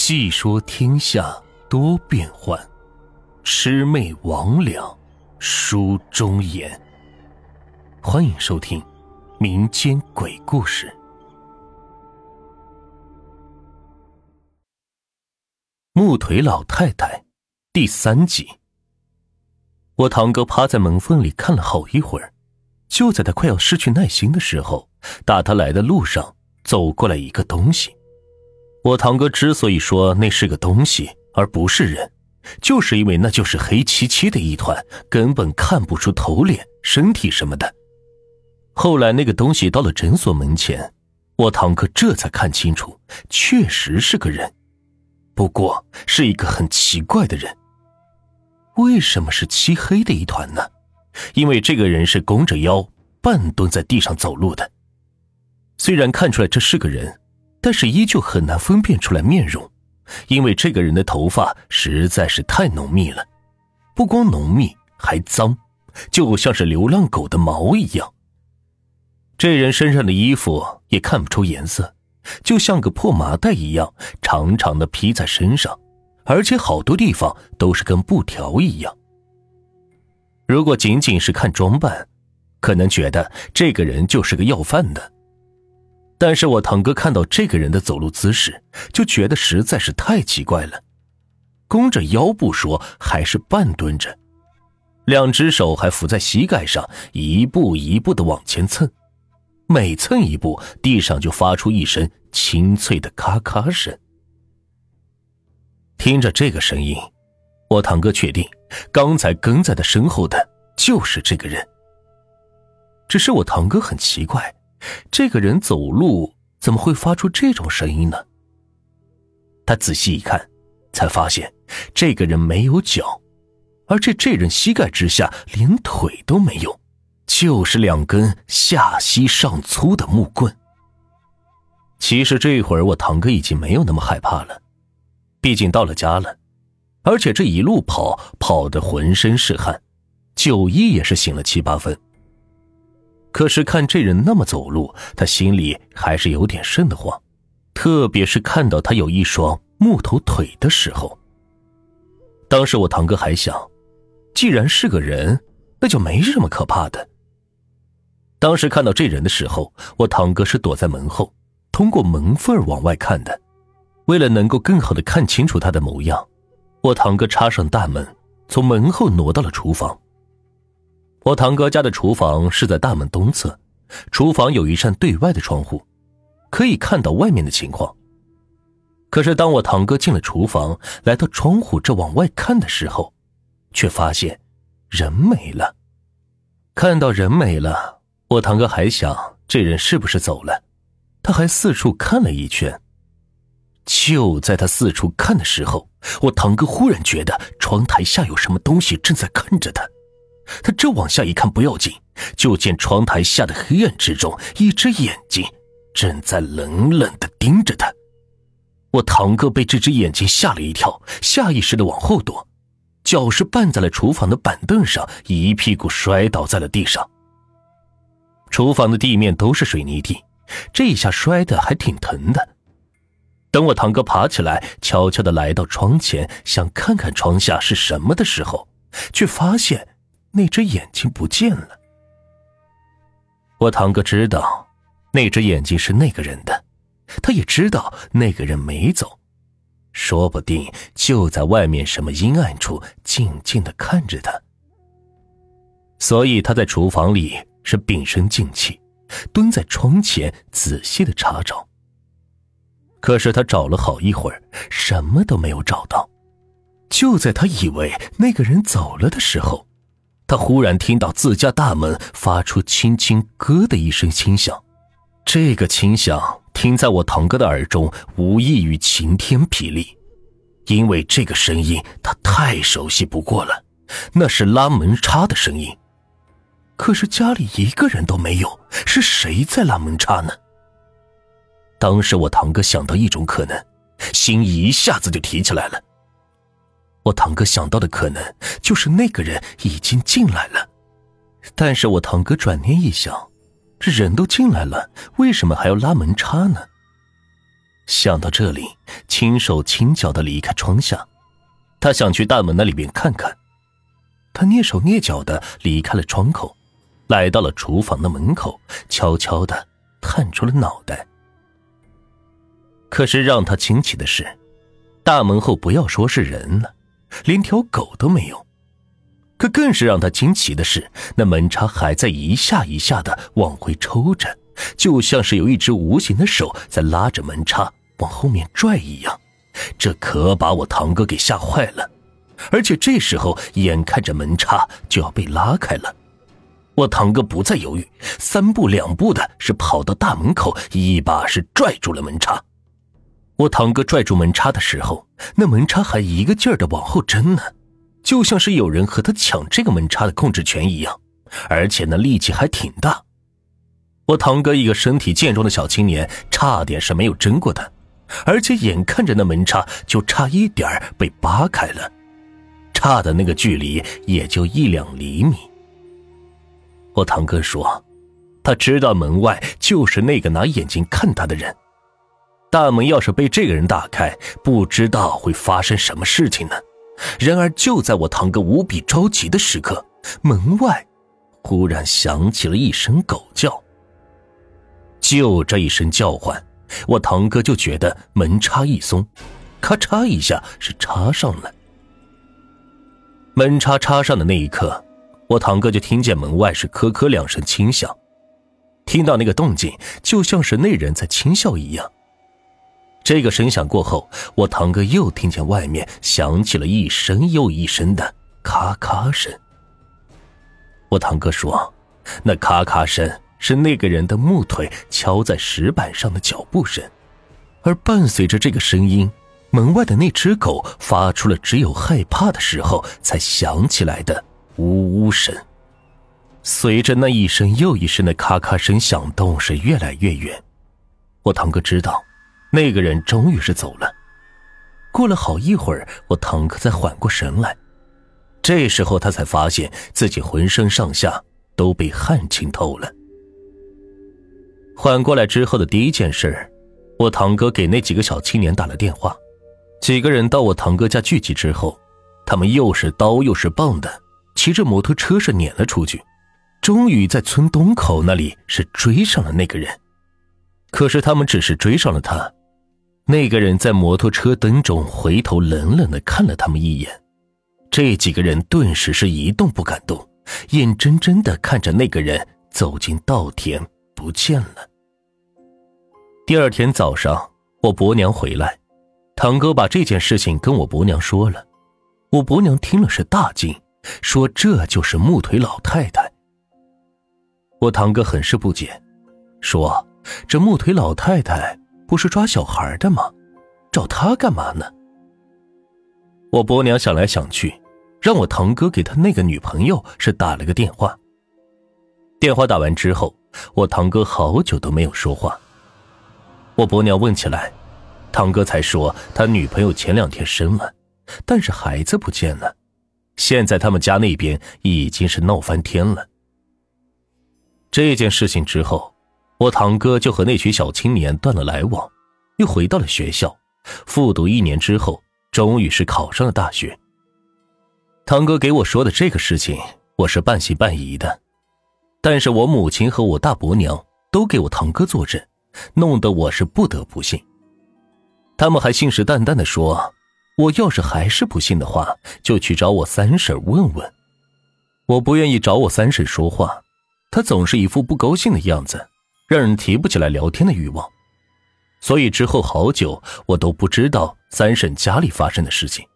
细说天下多变幻，魑魅魍魉书中言。欢迎收听民间鬼故事《木腿老太太》第三集。我堂哥趴在门缝里看了好一会儿，就在他快要失去耐心的时候，打他来的路上走过来一个东西。我堂哥之所以说那是个东西而不是人，就是因为那就是黑漆漆的一团，根本看不出头脸、身体什么的。后来那个东西到了诊所门前，我堂哥这才看清楚，确实是个人，不过是一个很奇怪的人。为什么是漆黑的一团呢？因为这个人是弓着腰，半蹲在地上走路的。虽然看出来这是个人。但是依旧很难分辨出来面容，因为这个人的头发实在是太浓密了，不光浓密，还脏，就像是流浪狗的毛一样。这人身上的衣服也看不出颜色，就像个破麻袋一样，长长的披在身上，而且好多地方都是跟布条一样。如果仅仅是看装扮，可能觉得这个人就是个要饭的。但是我堂哥看到这个人的走路姿势，就觉得实在是太奇怪了。弓着腰不说，还是半蹲着，两只手还扶在膝盖上，一步一步的往前蹭。每蹭一步，地上就发出一声清脆的咔咔声。听着这个声音，我堂哥确定，刚才跟在他身后的就是这个人。只是我堂哥很奇怪。这个人走路怎么会发出这种声音呢？他仔细一看，才发现这个人没有脚，而且这人膝盖之下连腿都没有，就是两根下膝上粗的木棍。其实这会儿我堂哥已经没有那么害怕了，毕竟到了家了，而且这一路跑跑得浑身是汗，酒意也是醒了七八分。可是看这人那么走路，他心里还是有点瘆得慌，特别是看到他有一双木头腿的时候。当时我堂哥还想，既然是个人，那就没什么可怕的。当时看到这人的时候，我堂哥是躲在门后，通过门缝往外看的。为了能够更好的看清楚他的模样，我堂哥插上大门，从门后挪到了厨房。我堂哥家的厨房是在大门东侧，厨房有一扇对外的窗户，可以看到外面的情况。可是当我堂哥进了厨房，来到窗户这往外看的时候，却发现人没了。看到人没了，我堂哥还想这人是不是走了，他还四处看了一圈。就在他四处看的时候，我堂哥忽然觉得窗台下有什么东西正在看着他。他这往下一看不要紧，就见窗台下的黑暗之中，一只眼睛正在冷冷的盯着他。我堂哥被这只眼睛吓了一跳，下意识的往后躲，脚是绊在了厨房的板凳上，一屁股摔倒在了地上。厨房的地面都是水泥地，这一下摔的还挺疼的。等我堂哥爬起来，悄悄的来到窗前，想看看窗下是什么的时候，却发现。那只眼睛不见了。我堂哥知道，那只眼睛是那个人的，他也知道那个人没走，说不定就在外面什么阴暗处静静的看着他。所以他在厨房里是屏声静气，蹲在窗前仔细的查找。可是他找了好一会儿，什么都没有找到。就在他以为那个人走了的时候。他忽然听到自家大门发出轻轻“咯”的一声轻响，这个轻响听在我堂哥的耳中，无异于晴天霹雳，因为这个声音他太熟悉不过了，那是拉门插的声音。可是家里一个人都没有，是谁在拉门插呢？当时我堂哥想到一种可能，心一下子就提起来了。我堂哥想到的可能就是那个人已经进来了，但是我堂哥转念一想，这人都进来了，为什么还要拉门插呢？想到这里，轻手轻脚的离开窗下，他想去大门那里边看看。他蹑手蹑脚的离开了窗口，来到了厨房的门口，悄悄的探出了脑袋。可是让他惊奇的是，大门后不要说是人了，连条狗都没有。可更是让他惊奇的是，那门插还在一下一下的往回抽着，就像是有一只无形的手在拉着门插往后面拽一样。这可把我堂哥给吓坏了。而且这时候，眼看着门插就要被拉开了，我堂哥不再犹豫，三步两步的是跑到大门口，一把是拽住了门插。我堂哥拽住门插的时候，那门插还一个劲儿的往后挣呢，就像是有人和他抢这个门插的控制权一样，而且那力气还挺大。我堂哥一个身体健壮的小青年，差点是没有争过他，而且眼看着那门插就差一点被扒开了，差的那个距离也就一两厘米。我堂哥说，他知道门外就是那个拿眼睛看他的人。大门要是被这个人打开，不知道会发生什么事情呢？然而，就在我堂哥无比着急的时刻，门外忽然响起了一声狗叫。就这一声叫唤，我堂哥就觉得门插一松，咔嚓一下是插上了。门插插上的那一刻，我堂哥就听见门外是咳咳两声轻响，听到那个动静，就像是那人在轻笑一样。这个声响过后，我堂哥又听见外面响起了一声又一声的咔咔声。我堂哥说，那咔咔声是那个人的木腿敲在石板上的脚步声，而伴随着这个声音，门外的那只狗发出了只有害怕的时候才响起来的呜呜声。随着那一声又一声的咔咔声响动是越来越远，我堂哥知道。那个人终于是走了。过了好一会儿，我堂哥才缓过神来，这时候他才发现自己浑身上下都被汗浸透了。缓过来之后的第一件事，我堂哥给那几个小青年打了电话。几个人到我堂哥家聚集之后，他们又是刀又是棒的，骑着摩托车是撵了出去，终于在村东口那里是追上了那个人。可是他们只是追上了他。那个人在摩托车灯中回头冷冷的看了他们一眼，这几个人顿时是一动不敢动，眼睁睁的看着那个人走进稻田不见了。第二天早上，我伯娘回来，堂哥把这件事情跟我伯娘说了，我伯娘听了是大惊，说这就是木腿老太太。我堂哥很是不解，说这木腿老太太。不是抓小孩的吗？找他干嘛呢？我伯娘想来想去，让我堂哥给他那个女朋友是打了个电话。电话打完之后，我堂哥好久都没有说话。我伯娘问起来，堂哥才说他女朋友前两天生了，但是孩子不见了，现在他们家那边已经是闹翻天了。这件事情之后。我堂哥就和那群小青年断了来往，又回到了学校，复读一年之后，终于是考上了大学。堂哥给我说的这个事情，我是半信半疑的，但是我母亲和我大伯娘都给我堂哥作证，弄得我是不得不信。他们还信誓旦旦的说，我要是还是不信的话，就去找我三婶问问。我不愿意找我三婶说话，她总是一副不高兴的样子。让人提不起来聊天的欲望，所以之后好久我都不知道三婶家里发生的事情。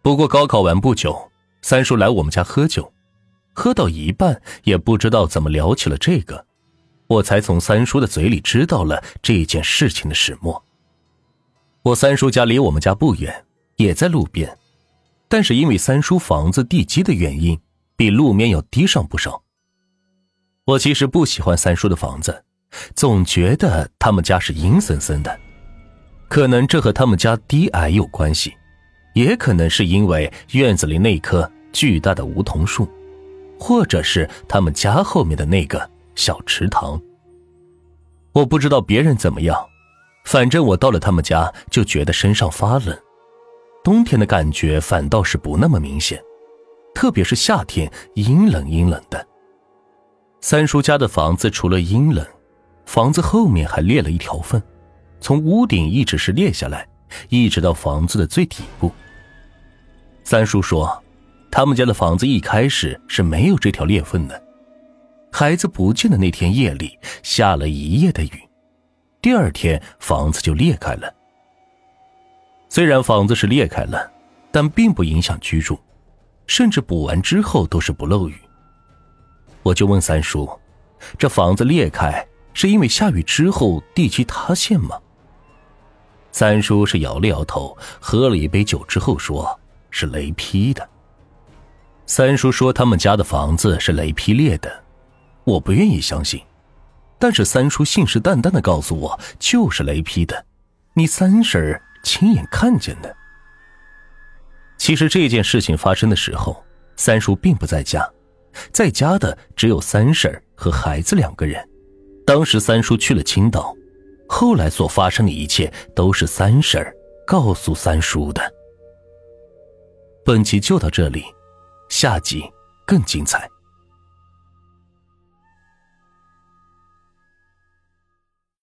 不过高考完不久，三叔来我们家喝酒，喝到一半也不知道怎么聊起了这个，我才从三叔的嘴里知道了这件事情的始末。我三叔家离我们家不远，也在路边，但是因为三叔房子地基的原因，比路面要低上不少。我其实不喜欢三叔的房子，总觉得他们家是阴森森的。可能这和他们家低矮有关系，也可能是因为院子里那棵巨大的梧桐树，或者是他们家后面的那个小池塘。我不知道别人怎么样，反正我到了他们家就觉得身上发冷，冬天的感觉反倒是不那么明显，特别是夏天阴冷阴冷的。三叔家的房子除了阴冷，房子后面还裂了一条缝，从屋顶一直是裂下来，一直到房子的最底部。三叔说，他们家的房子一开始是没有这条裂缝的，孩子不见的那天夜里下了一夜的雨。第二天，房子就裂开了。虽然房子是裂开了，但并不影响居住，甚至补完之后都是不漏雨。我就问三叔：“这房子裂开是因为下雨之后地基塌陷吗？”三叔是摇了摇头，喝了一杯酒之后说：“是雷劈的。”三叔说他们家的房子是雷劈裂的，我不愿意相信。但是三叔信誓旦旦的告诉我，就是雷劈的，你三婶亲眼看见的。其实这件事情发生的时候，三叔并不在家，在家的只有三婶和孩子两个人。当时三叔去了青岛，后来所发生的一切都是三婶告诉三叔的。本集就到这里，下集更精彩。